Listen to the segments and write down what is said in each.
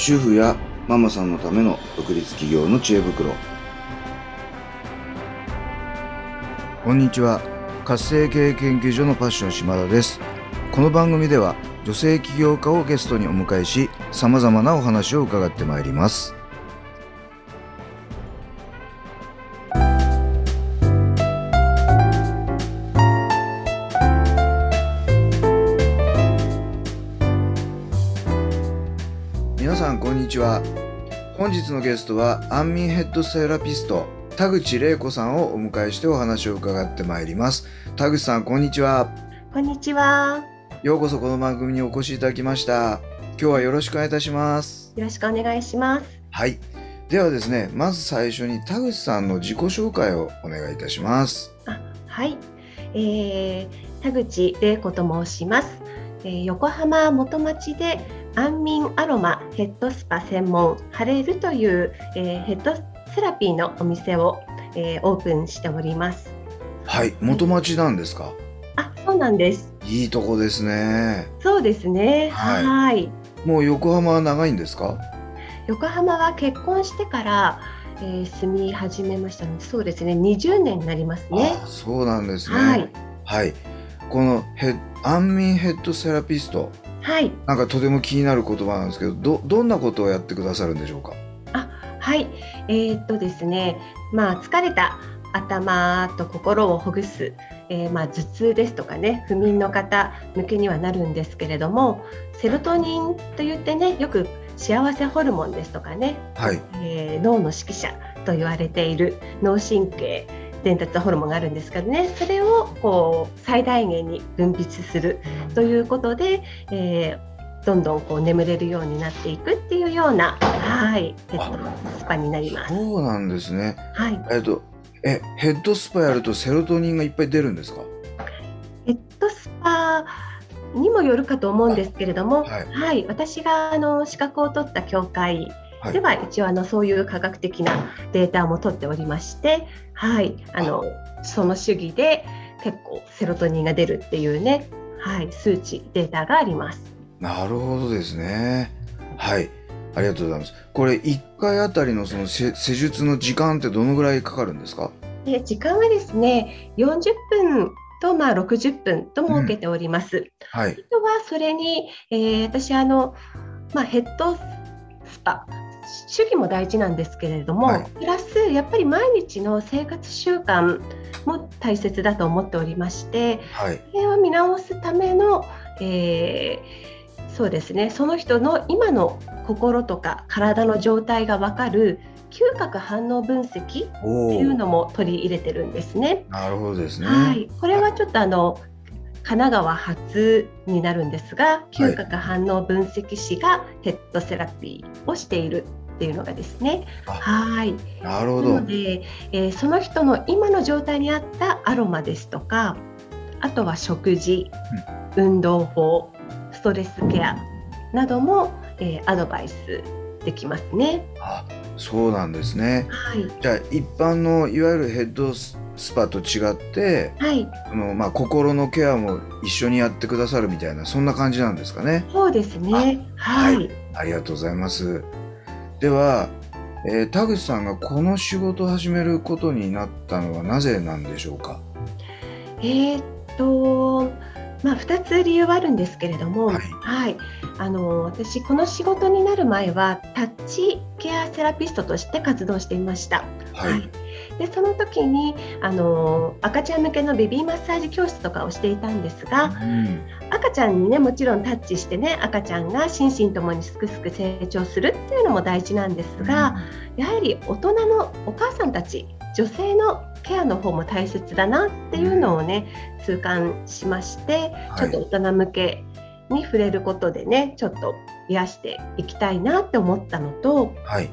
主婦やママさんのための独立企業の知恵袋。こんにちは。活性経営研究所のパッション島田です。この番組では女性起業家をゲストにお迎えし様々なお話を伺ってまいります。ちは。本日のゲストは安眠ヘッドセラピスト田口玲子さんをお迎えしてお話を伺ってまいります。田口さんこんにちは。こんにちは。ようこそこの番組にお越しいただきました。今日はよろしくお願いいたします。よろしくお願いします。はい。ではですねまず最初に田口さんの自己紹介をお願いいたします。はい、えー、田口玲子と申します。えー横浜元町で安眠アロマヘッドスパ専門ハレルという、えーヘッドセラピーのお店を、えーオープンしております。はい元町なんですか？あ、そうなんです。いいとこですねそうですね。はいはいもう横浜は長いんですか？横浜は結婚してから、えー住み始めましたので、そうですね。20年になりますね。あそうなんですねはい、はいこのヘッ安眠ヘッドセラピストはい。なんかとても気になる言葉なんですけどどどんなことをやってくださるんでしょうか？はい、えーっとですね、まあ疲れた頭と心をほぐす、えーまあ頭痛ですとかね、不眠の方向けにはなるんですけれども、セロトニンといってね、よく幸せホルモンですとかね、はい。えー脳の指揮者と言われている脳神経伝達ホルモンがあるんですけどね、それをこう最大限に分泌する。ということで、えーどんどんこう眠れるようになっていくっていうような、はい、ヘッドスパになります。そうなんですね。はい、えっとえヘッドスパやるとセロトニンがいっぱい出るんですか？ヘッドスパにもよるかと思うんですけれども、ははい。い、私があの資格を取った協会はい。では一応あのそういう科学的なデータも取っておりまして、はい、あのその主義で結構セロトニンが出るっていうね、はい、数値データがあります。なるほどですね。はい。ありがとうございます。これ1回あたりのその施施術の時間ってどのぐらいかかるんですか？で時間はですね40分とまあ60分と設けております。はい。あとはそれに、えー私あの、まあ、ヘッドスパ主義も大事なんですけれども、はい。プラスやっぱり毎日の生活習慣も大切だと思っておりましてはい。それを見直すための、えーそうですねその人の今の心とか体の状態が分かる嗅覚反応分析っていうのも取り入れてるんですね。なるほどですね。はい、これはちょっとあの神奈川初になるんですが、嗅覚反応分析士がヘッドセラピーをしているっていうのがですね。あはい。ななるほどので、えーその人の今の状態に合ったアロマですとか、あとは食事、運動法、ストレスケアなども、えーアドバイスできますね。あそうなんですねはい。じゃあ一般のいわゆるヘッドスパと違ってはい。その、まあ、心のケアも一緒にやってくださるみたいなそんな感じなんですかねそうですね。はいはい。ありがとうございますでは、えー田口さんがこの仕事を始めることになったのはなぜなんでしょうか？えーっと、まあ、2つ理由はあるんですけれども、ははい。いあの私、この仕事になる前はタッチケアセラピストとして活動していました。はい、でその時にあの赤ちゃん向けのベビーマッサージ教室とかをしていたんですがうん。赤ちゃんにねもちろんタッチしてね赤ちゃんが心身ともにすくすく成長するっていうのも大事なんですが、やはり大人のお母さんたち女性のケアの方も大切だなっていうのをね痛感しましてちょっと大人向けに触れることでねちょっと癒していきたいなって思ったのとはい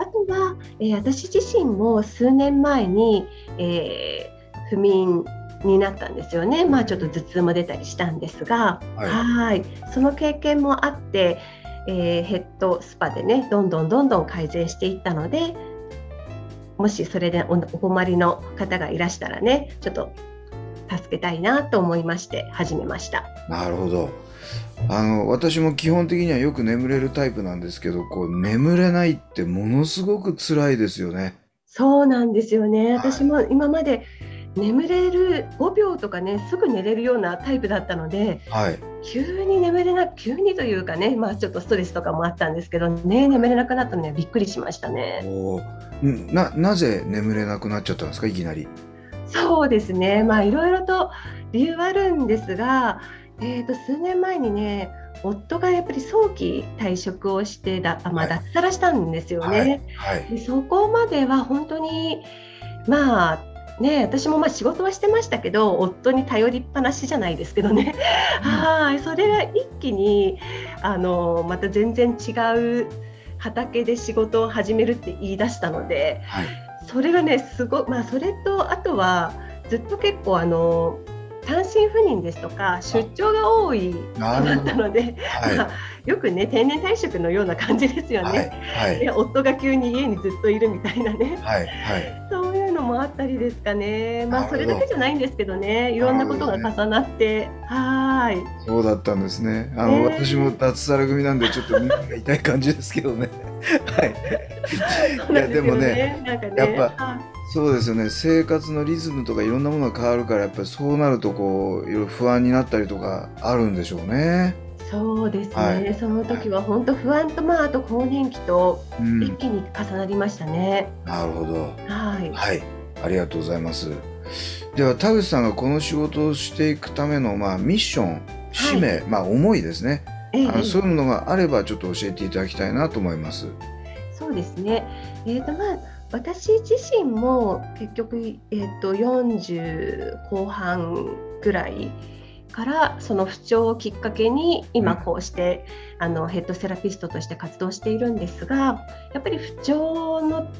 あとは、えー私自身も数年前に、えー不眠になったんですよね、まあ、ちょっと頭痛も出たりしたんですが、はい。はい。その経験もあって、えーヘッドスパでねどんどんどんどん改善していったのでもしそれでおお困りの方がいらしたらねちょっと助けたいなと思いまして始めました。なるほどあの私も基本的にはよく眠れるタイプなんですけどこう眠れないってものすごく辛いですよね。そうなんですよね。はい私も今まで眠れる5秒とかねすぐ寝れるようなタイプだったのではい、急に眠れな急にというかねまあちょっとストレスとかもあったんですけどね眠れなくなったのねびっくりしましたね。ななぜ眠れなくなっちゃったんですかいきなり。そうですねまあいろいろと理由はあるんですが、えー、と数年前にね夫がやっぱり早期退職をしてだ、あまあ、はい。脱サラしたんですよね。はい。でそこまでは本当にまあね私もまあ仕事はしてましたけど夫に頼りっぱなしじゃないですけどね。はい。それが一気にあのまた全然違う畑で仕事を始めるって言い出したのではい。それがねすごまあそれとあとはずっと結構あの単身赴任ですとか出張が多い人だったので、はい。まあよくね定年退職のような感じですよはい。ね。はい。で夫が急に家にずっといるみたいなね。はい。はい。そういうのもあったりですかね。まあそれだけじゃないんですけどねいろんなことが重なって、はーい。そうだったんですね。あの、ね。私も脱サラ組なんでちょっと耳が痛い感じですけどね。はい。そうなんすよでもねね。やっはいそうですよね。生活のリズムとかいろんなものが変わるからやっぱりそうなるとこういろいろ不安になったりとかあるんでしょうね。そうですね、はいその時は本当不安とまああと更年期とうん。一気に重なりましたね、なるほど。はいはい。ありがとうございます。では田口さんがこの仕事をしていくためのまあミッション、使命、まあ思いですね。ええあのそういうのがあればちょっと教えていただきたいなと思います。そうですね。えーとまあ、私自身も結局、えー、と40後半ぐらいからその不調をきっかけに今うんこうして、あのヘッドセラピストとして活動しているんですがやっぱり不調の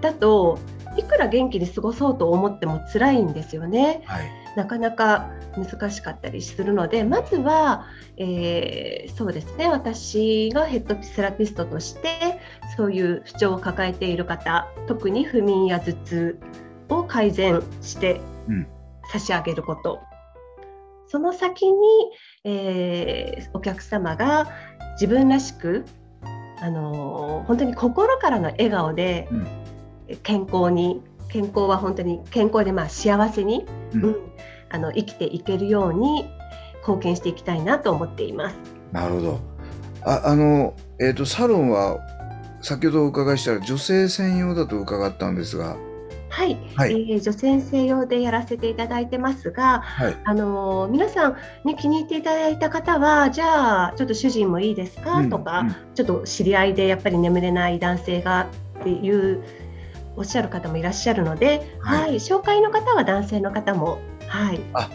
だといくら元気に過ごそうと思っても辛いんですよね。はい。なかなか難しかったりするのでまずは、えーそうですね。私がヘッドセラピストとしてそういう不調を抱えている方特に不眠や頭痛を改善してうん。差し上げること、その先に、えーお客様が自分らしく、あのー本当に心からの笑顔でうん。健康に健康は本当に健康でまあ幸せにうん。うん、あの生きていけるように貢献していきたいなと思っています。なるほど。あ、あの、えっ、と、サロンは、先ほどお伺いしたら女性専用だと伺ったんですが、はい、はい、えー女性専用でやらせていただいてますが、はい、あのー皆さんに気に入っていただいた方はじゃあちょっと主人もいいですか、うんとか、うん。ちょっと知り合いでやっぱり眠れない男性がっていうおっしゃる方もいらっしゃるので、はいはい紹介の方は男性の方もはいあ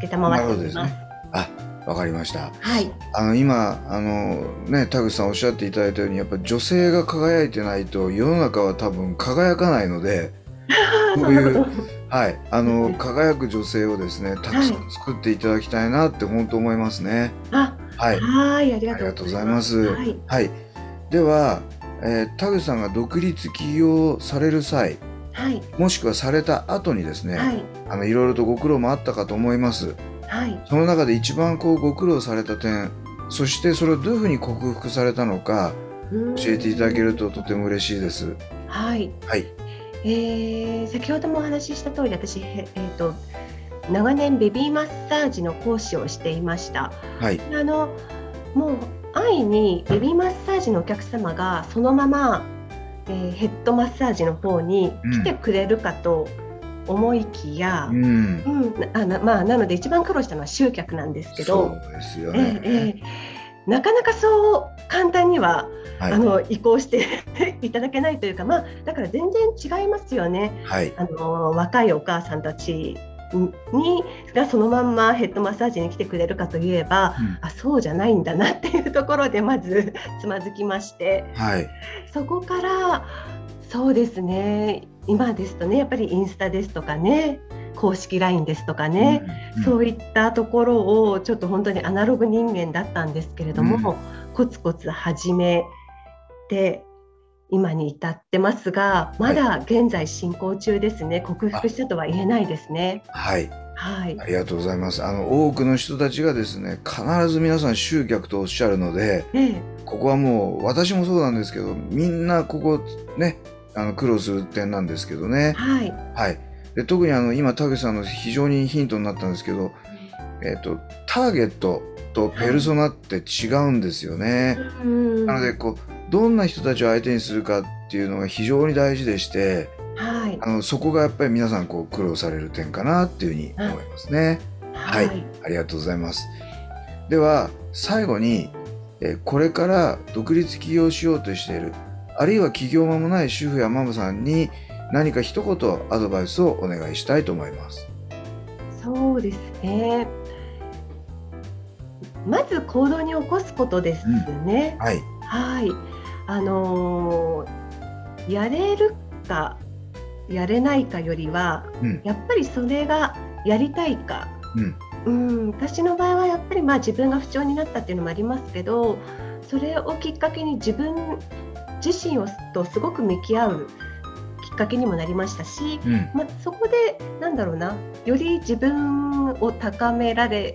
承なるほっております。あ、わかりました。はい、あの、今、あの、ね、田口さんおっしゃっていただいたように、やっぱ女性が輝いてないと世の中は多分輝かないので、そういうはい、あの、輝く女性をですね、たくさん作っていただきたいなって本当思いますね。あはい。はい、ありがとうありがとうございます。はい、はい。では、えー田口さんが独立起業される際、はい、もしくはされた後にですね、はい、あのいろいろとご苦労もあったかと思います。はい。その中で一番こうご苦労された点、そしてそれをどういうふうに克服されたのか教えていただけるととても嬉しいです。はい、はい。えー先ほどもお話しした通り私、へえー、と長年ベビーマッサージの講師をしていました。はい。あのもう安易にベビーマッサージのお客様がそのまま、えーヘッドマッサージの方に来てくれるかと思いきや、うん。うんあなまあ、なので一番苦労したのは集客なんですけど、そうですよえね。えええなかなかそう簡単にははい。あの移行して いただけないというか、まあ、だから全然違いますよね。はい。あの若いお母さんたちにがそのまんまヘッドマッサージに来てくれるかといえば、うん。あそうじゃないんだなっていうところでまず つまずきまして。はい。そこからそうですね。今ですとねやっぱりインスタですとかね公式 LINE ですとかね、うんそういったところをちょっと本当にアナログ人間だったんですけれども、コツコツ始めて今に至ってますがまだ現在進行中ですね克服したとは言えないですね。はい。はいあ。りがとうございます。あの多くの人たちがですね、必ず皆さん集客とおっしゃるので、ええ、ここはもう私もそうなんですけど、みんなここね、あの苦労する点なんですけどね。はい。はい。で特にあの今田口さんの非常にヒントになったんですけど、えっ、とターゲットとペルソナって違うんですよね。うんなのでこうどんな人たちを相手にするかっていうのが非常に大事でして、はい。あのそこがやっぱり皆さんこう苦労される点かなっていうふうに思いますね。はいありがとうございます。では最後に、えーこれから独立起業しようとしているあるいは起業間もない主婦やママさんに何か一言アドバイスをお願いしたいと思います。そうですね。まず行動に起こすことですね。はい、はい。あのーやれるかやれないかよりは、うん。やっぱりそれがやりたいか。うん。うん、私の場合はやっぱりまあ自分が不調になったっていうのもありますけど、それをきっかけに自分自身をとすごく向き合うきっかけにもなりましたし、うん。まあ、そこでなんだろうなより自分を高められ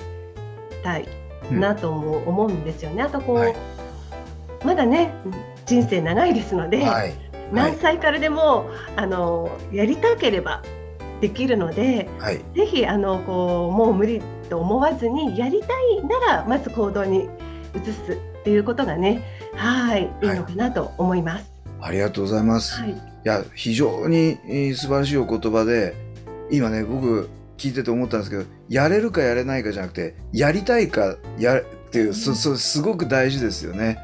たいなとも思うんですよね。あとこう、はい。まだね人生長いですので、はい何歳からでもあのやりたければできるのではいぜひあのこうもう無理と思わずにやりたいならまず行動に移すっていうことがねはいいいのかなと思います。ありがとうございます。はい、いや非常にえー素晴らしいお言葉で今ね僕聞いてて思ったんですけどやれるかやれないかじゃなくてやりたいかやるっていうそそすごく大事ですよね。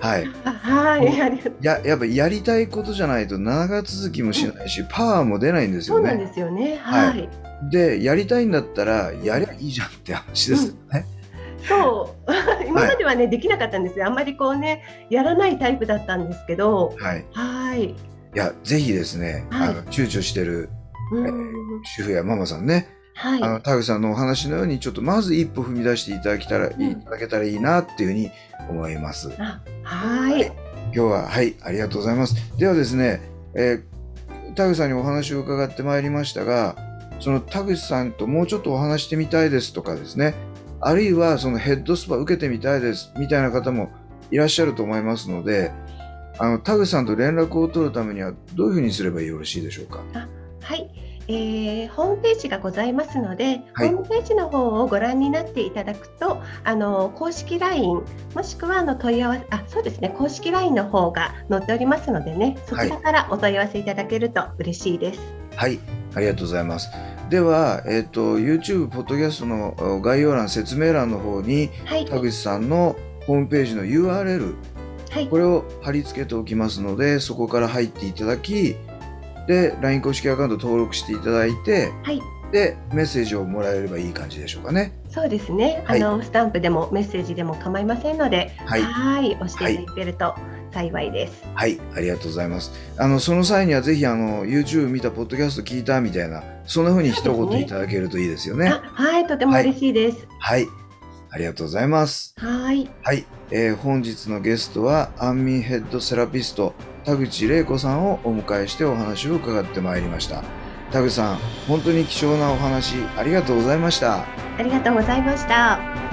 はい。あはい、ありがとう。ややっぱやりたいことじゃないと長続きもしないし、パワーも出ないんですよね。そうなんですよね。はいはい。でやりたいんだったらやりゃいいじゃんって話ですよね。そう 今まではね、できなかったんですよ。あんまりこうねやらないタイプだったんですけど、はい。はい。いやぜひですね、はいあの躊躇してるうん主婦やママさんね、はい。あの田口さんのお話のようにちょっとまず一歩踏み出していただけたら、んいただけたらいいなっていうふうに思います。あはい。今日ははいありがとうございます。ではですね、えー田口さんにお話を伺ってまいりましたが、その田口さんともうちょっとお話してみたいですとかですね、あるいはそのヘッドスパ受けてみたいですみたいな方もいらっしゃると思いますので、あの田口さんと連絡を取るためにはどういうふうにすればよろしいでしょうか？はい、えーホームページがございますので、はい。ホームページの方をご覧になっていただくと、あの公式 LINE もしくはあの問い合わせ、あ、そうですね、公式 LINE の方が載っておりますのでね、そちらからお問い合わせいただけると嬉しいです。はい、ありがとうございます。では、えっ、と YouTube ポッドキャストのお概要欄説明欄の方にはい、田口さんのホームページの URL はい。こ、れを貼り付けておきますのでそこから入っていただきで LINE 公式アカウント登録していただいてはい、でメッセージをもらえればいい感じでしょうかね。そうですね。はいあのスタンプでもメッセージでも構いませんので、はいはい押していただけると幸いです。はい、ありがとうございます。あのその際にはぜひあの YouTube 見たポッドキャスト聞いたみたいなそんな風に一言いただけるといいですよね。あはい、とても嬉しいです。はい、ありがとうございます。はい、はい、えー本日のゲストは安眠ヘッドセラピスト田口玲子さんをお迎えしてお話を伺ってまいりました田口さん本当に貴重なお話ありがとうございましたありがとうございました。